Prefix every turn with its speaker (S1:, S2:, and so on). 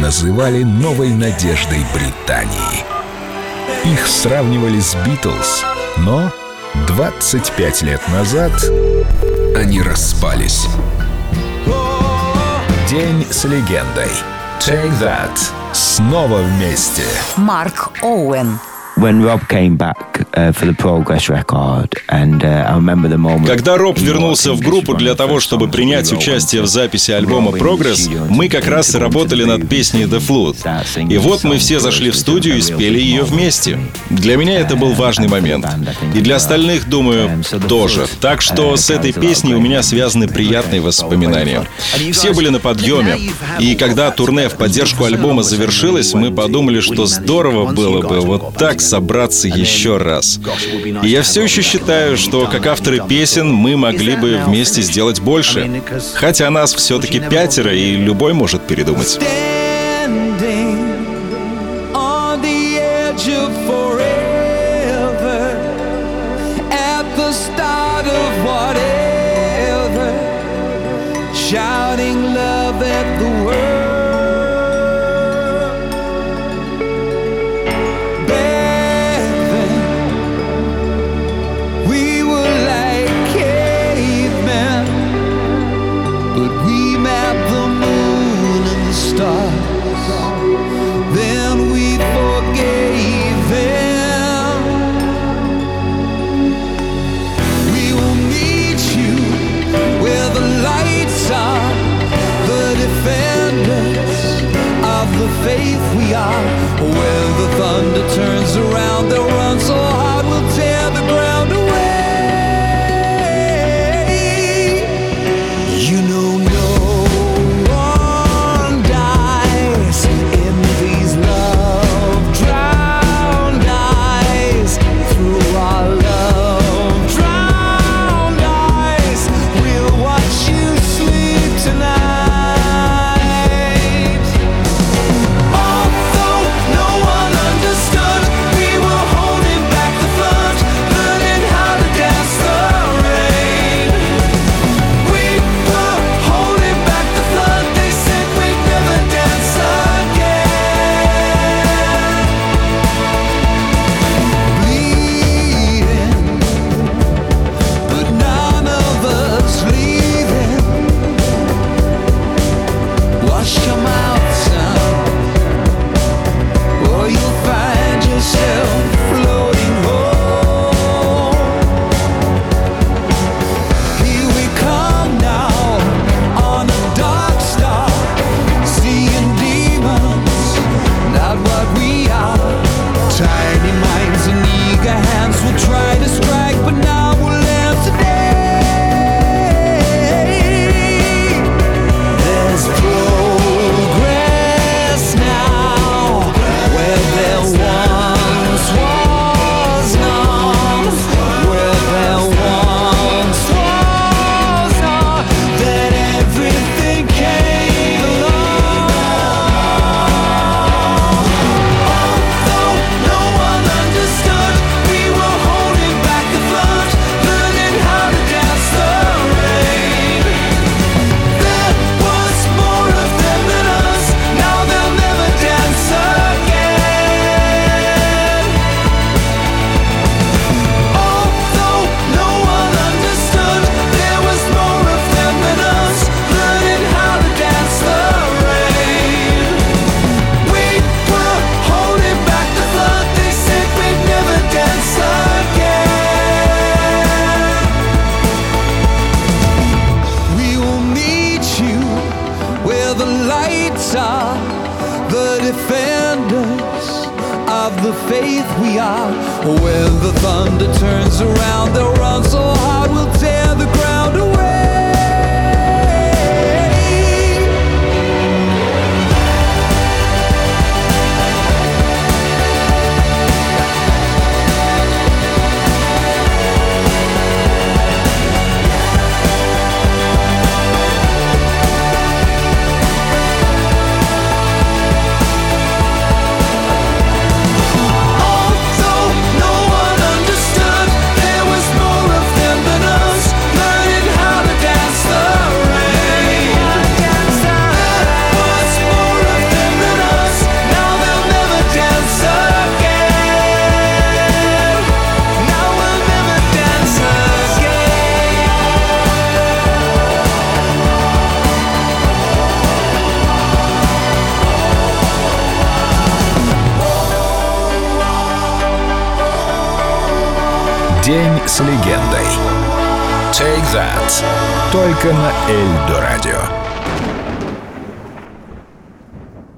S1: называли новой надеждой Британии. Их сравнивали с Битлз, но 25 лет назад они распались. День с легендой. Take That. Снова вместе.
S2: Марк Оуэн.
S3: When Rob came back uh, for the Progress record, and uh, I remember the moment.
S4: Когда Роб вернулся в группу для того, чтобы принять участие в записи альбома Progress, мы как раз работали над песней The Flute. И вот мы все зашли в студию и спели ее вместе. Для меня это был важный момент. И для остальных, думаю, тоже. Так что с этой песней у меня связаны приятные воспоминания. Все были на подъеме. И когда турне в поддержку альбома завершилось, мы подумали, что здорово было бы вот так собраться еще раз. И я все еще считаю, что как авторы песен мы могли бы вместе сделать больше. Хотя нас все-таки пятеро, и любой может передумать.
S5: Faith we are. When the thunder of the faith we are. When the thunder turns around, they'll run so hard we'll tear the ground
S1: День с легендой. Take That. Только на Эльдо радио.